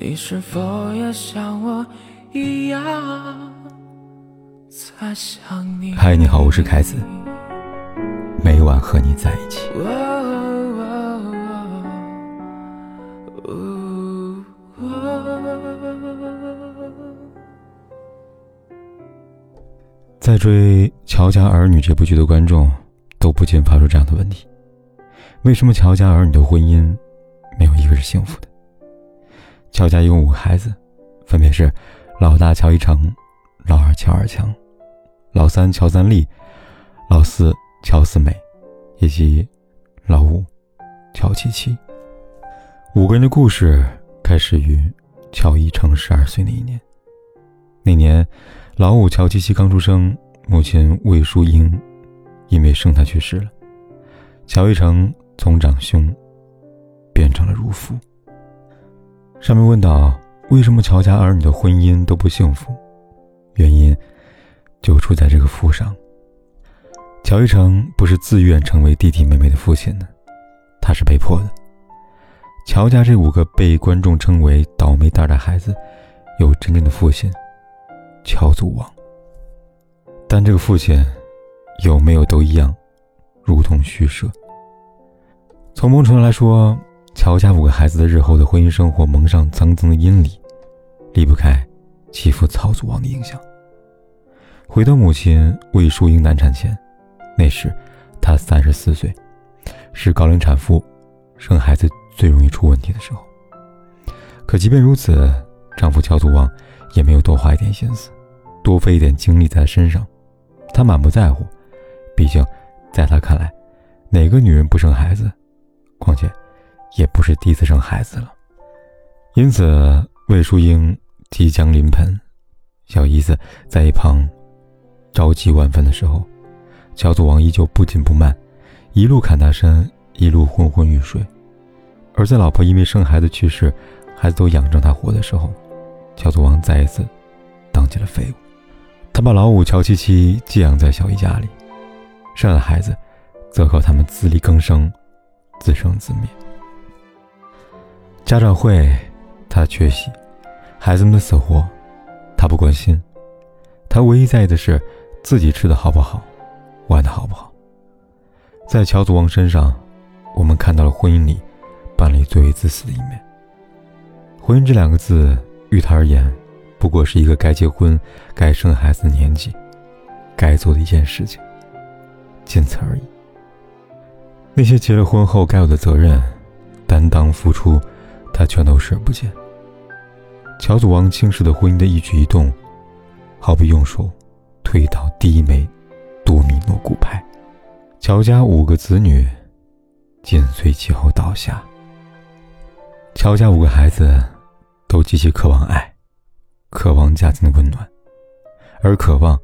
你是否也像我一样在想你？嗨，你好，我是凯子，每晚和你在一起。在追《乔家儿女》这部剧的观众，都不禁发出这样的问题：为什么乔家儿女的婚姻没有一个是幸福的？乔家一共五个孩子，分别是老大乔一成、老二乔二强、老三乔三立、老四乔四美，以及老五乔七七。五个人的故事开始于乔一成十二岁那一年。那年。老五乔七七刚出生，母亲魏淑英因为生他去世了。乔一成从长兄变成了乳父。上面问到为什么乔家儿女的婚姻都不幸福，原因就出在这个父上。乔一成不是自愿成为弟弟妹妹的父亲的，他是被迫的。乔家这五个被观众称为倒霉蛋的孩子，有真正的父亲。乔祖王，但这个父亲有没有都一样，如同虚设。从某种程度来说，乔家五个孩子的日后的婚姻生活蒙上层层的阴里，离不开其父曹祖王的影响。回到母亲魏淑英难产前，那时她三十四岁，是高龄产妇，生孩子最容易出问题的时候。可即便如此，丈夫乔祖旺也没有多花一点心思。多费一点精力在身上，他满不在乎。毕竟，在他看来，哪个女人不生孩子？况且，也不是第一次生孩子了。因此，魏淑英即将临盆，小姨子在一旁着急万分的时候，乔祖王依旧不紧不慢，一路砍大山，一路昏昏欲睡。而在老婆因为生孩子去世，孩子都养着他活的时候，乔祖王再一次当起了废物。他把老五乔七七寄养在小姨家里，剩下的孩子则靠他们自力更生，自生自灭。家长会，他缺席；孩子们的死活，他不关心。他唯一在意的是自己吃的好不好，玩的好不好。在乔祖王身上，我们看到了婚姻里伴侣最为自私的一面。婚姻这两个字，于他而言。不过是一个该结婚、该生孩子的年纪，该做的一件事情，仅此而已。那些结了婚后该有的责任、担当、付出，他全都视而不见。乔祖王轻视的婚姻的一举一动，毫不用手推倒第一枚多米诺骨牌，乔家五个子女紧随其后倒下。乔家五个孩子都极其渴望爱。渴望家庭的温暖，而渴望，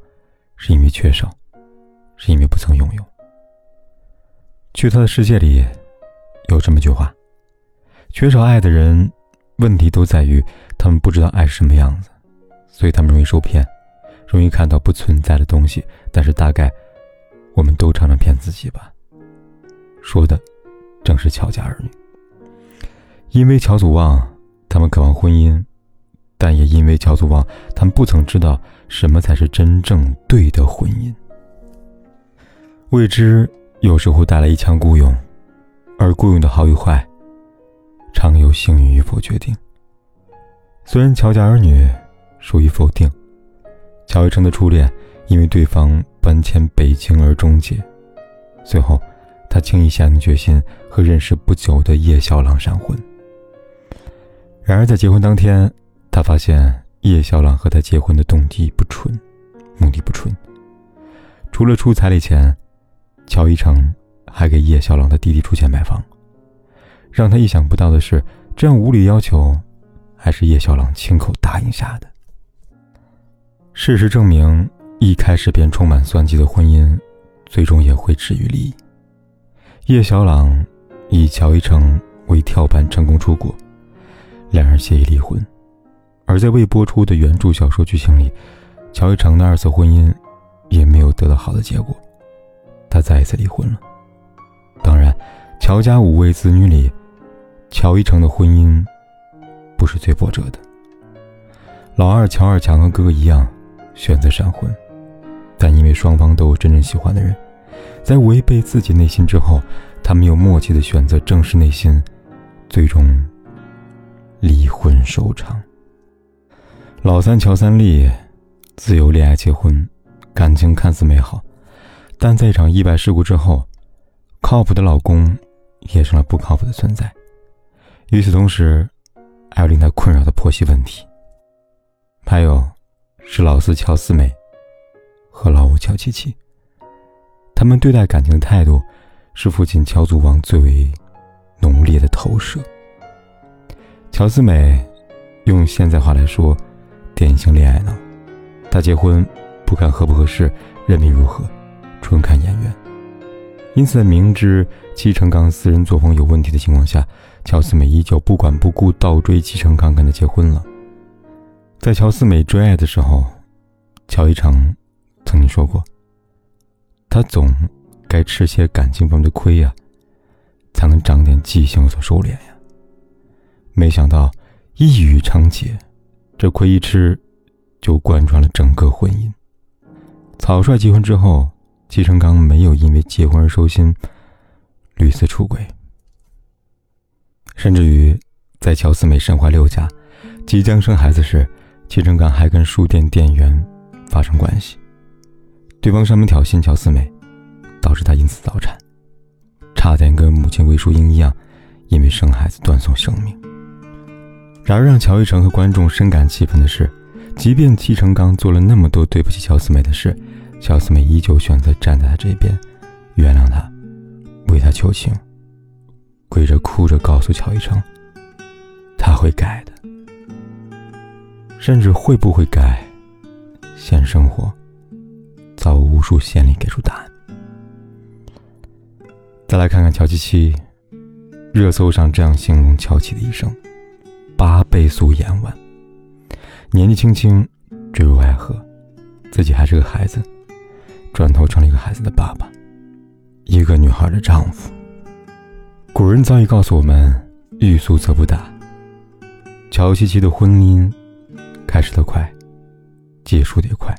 是因为缺少，是因为不曾拥有。去他的世界里，有这么句话：缺少爱的人，问题都在于他们不知道爱是什么样子，所以他们容易受骗，容易看到不存在的东西。但是大概，我们都常常骗自己吧。说的，正是乔家儿女。因为乔祖旺，他们渴望婚姻。但也因为乔祖望，他们不曾知道什么才是真正对的婚姻。未知有时候带来一腔孤勇，而孤勇的好与坏，常由幸运与否决定。虽然乔家儿女属于否定，乔一成的初恋因为对方搬迁北京而终结，随后他轻易下定决心和认识不久的叶小朗闪婚。然而在结婚当天。他发现叶小朗和他结婚的动机不纯，目的不纯。除了出彩礼钱，乔一成还给叶小朗的弟弟出钱买房。让他意想不到的是，这样无理要求，还是叶小朗亲口答应下的。事实证明，一开始便充满算计的婚姻，最终也会止于离异。叶小朗以乔一成为跳板成功出国，两人协议离婚。而在未播出的原著小说剧情里，乔一成的二次婚姻也没有得到好的结果，他再一次离婚了。当然，乔家五位子女里，乔一成的婚姻不是最波折的。老二乔二强和哥哥一样，选择闪婚，但因为双方都有真正喜欢的人，在违背自己内心之后，他们又默契的选择正视内心，最终离婚收场。老三乔三丽自由恋爱结婚，感情看似美好，但在一场意外事故之后，靠谱的老公也成了不靠谱的存在。与此同时，还有令他困扰的婆媳问题。还有，是老四乔四美和老五乔七七，他们对待感情的态度，是父亲乔祖王最为浓烈的投射。乔四美，用现在话来说，典型恋爱脑。他结婚不看合不合适，人品如何，纯看眼缘。因此，在明知戚成刚私人作风有问题的情况下，乔四美依旧不管不顾，倒追戚成刚跟他结婚了。在乔四美追爱的时候，乔一成曾经说过：“他总该吃些感情方面的亏呀，才能长点记性有所收敛呀。”没想到一语成结，这亏一吃，就贯穿了整个婚姻。草率结婚之后，季成刚没有因为结婚而收心，屡次出轨，甚至于在乔四美身怀六甲，即将生孩子时。齐成刚还跟书店店员发生关系，对方上门挑衅乔四美，导致他因此早产，差点跟母亲魏淑英一样，因为生孩子断送生命。然而让乔一成和观众深感气愤的是，即便齐成刚做了那么多对不起乔四美的事，乔四美依旧选择站在他这边，原谅他，为他求情，跪着哭着告诉乔一成，他会改的。甚至会不会改？现生活早无数先例给出答案。再来看看乔七七，热搜上这样形容乔七的一生：八倍速演完，年纪轻轻坠入爱河，自己还是个孩子，转头成了一个孩子的爸爸，一个女孩的丈夫。古人早已告诉我们：欲速则不达。乔七七的婚姻。开始的快，结束的也快。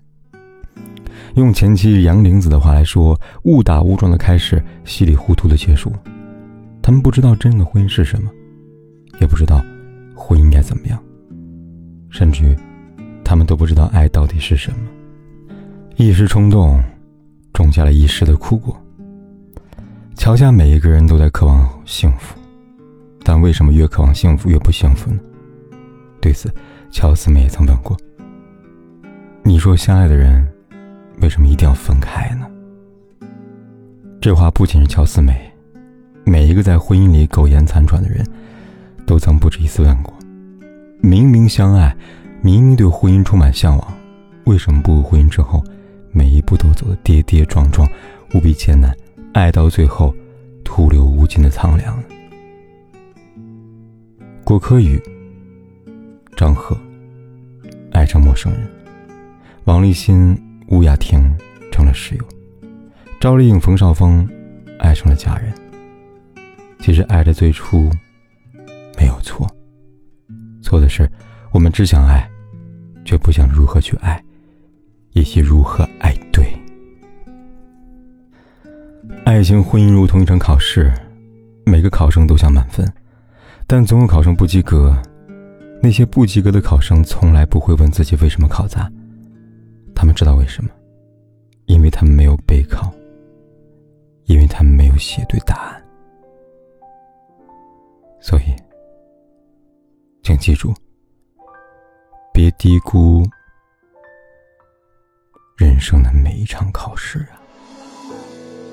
用前妻杨玲子的话来说，误打误撞的开始，稀里糊涂的结束。他们不知道真正的婚姻是什么，也不知道婚姻该怎么样，甚至于，他们都不知道爱到底是什么。一时冲动，种下了一世的苦果。乔家每一个人都在渴望幸福，但为什么越渴望幸福越不幸福呢？对此。乔四美也曾问过：“你说相爱的人，为什么一定要分开呢？”这话不仅是乔四美，每一个在婚姻里苟延残喘的人，都曾不止一次问过：明明相爱，明明对婚姻充满向往，为什么步入婚姻之后，每一步都走得跌跌撞撞，无比艰难，爱到最后，徒留无尽的苍凉？郭柯宇。张赫爱上陌生人，王立新、吴雅婷成了室友，赵丽颖、冯绍峰爱上了家人。其实爱的最初没有错，错的是我们只想爱，却不想如何去爱，以及如何爱对。爱情、婚姻如同一场考试，每个考生都想满分，但总有考生不及格。那些不及格的考生从来不会问自己为什么考砸，他们知道为什么，因为他们没有备考，因为他们没有写对答案。所以，请记住，别低估人生的每一场考试啊！